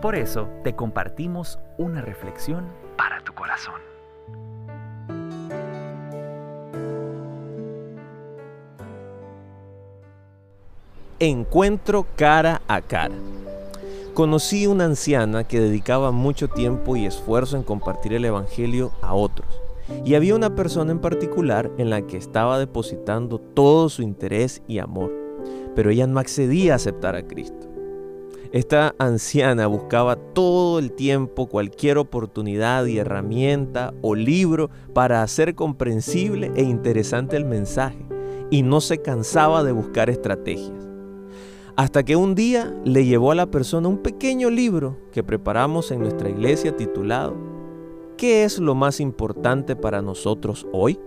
Por eso te compartimos una reflexión para tu corazón. Encuentro cara a cara. Conocí una anciana que dedicaba mucho tiempo y esfuerzo en compartir el Evangelio a otros. Y había una persona en particular en la que estaba depositando todo su interés y amor, pero ella no accedía a aceptar a Cristo. Esta anciana buscaba todo el tiempo cualquier oportunidad y herramienta o libro para hacer comprensible e interesante el mensaje y no se cansaba de buscar estrategias. Hasta que un día le llevó a la persona un pequeño libro que preparamos en nuestra iglesia titulado ¿Qué es lo más importante para nosotros hoy?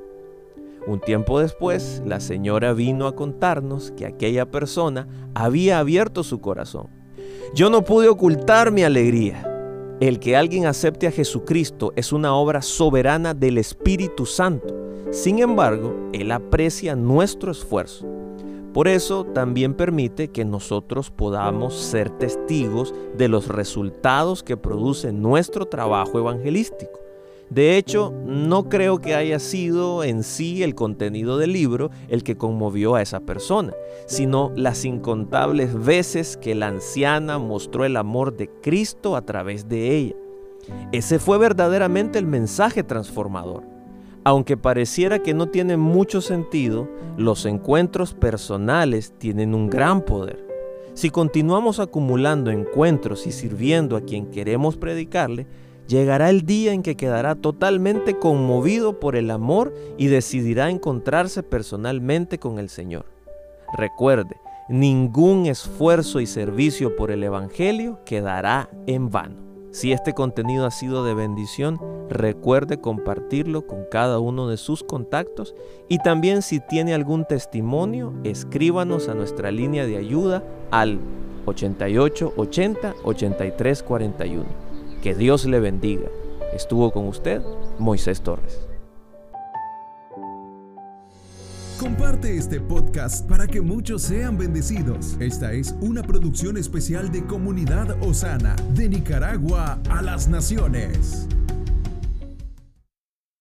Un tiempo después, la señora vino a contarnos que aquella persona había abierto su corazón yo no pude ocultar mi alegría. El que alguien acepte a Jesucristo es una obra soberana del Espíritu Santo. Sin embargo, Él aprecia nuestro esfuerzo. Por eso también permite que nosotros podamos ser testigos de los resultados que produce nuestro trabajo evangelístico. De hecho, no creo que haya sido en sí el contenido del libro el que conmovió a esa persona, sino las incontables veces que la anciana mostró el amor de Cristo a través de ella. Ese fue verdaderamente el mensaje transformador. Aunque pareciera que no tiene mucho sentido, los encuentros personales tienen un gran poder. Si continuamos acumulando encuentros y sirviendo a quien queremos predicarle, llegará el día en que quedará totalmente conmovido por el amor y decidirá encontrarse personalmente con el Señor. Recuerde, ningún esfuerzo y servicio por el Evangelio quedará en vano. Si este contenido ha sido de bendición, recuerde compartirlo con cada uno de sus contactos y también si tiene algún testimonio, escríbanos a nuestra línea de ayuda al 88 80 83 41. Que Dios le bendiga. Estuvo con usted Moisés Torres. Comparte este podcast para que muchos sean bendecidos. Esta es una producción especial de Comunidad Osana, de Nicaragua a las Naciones.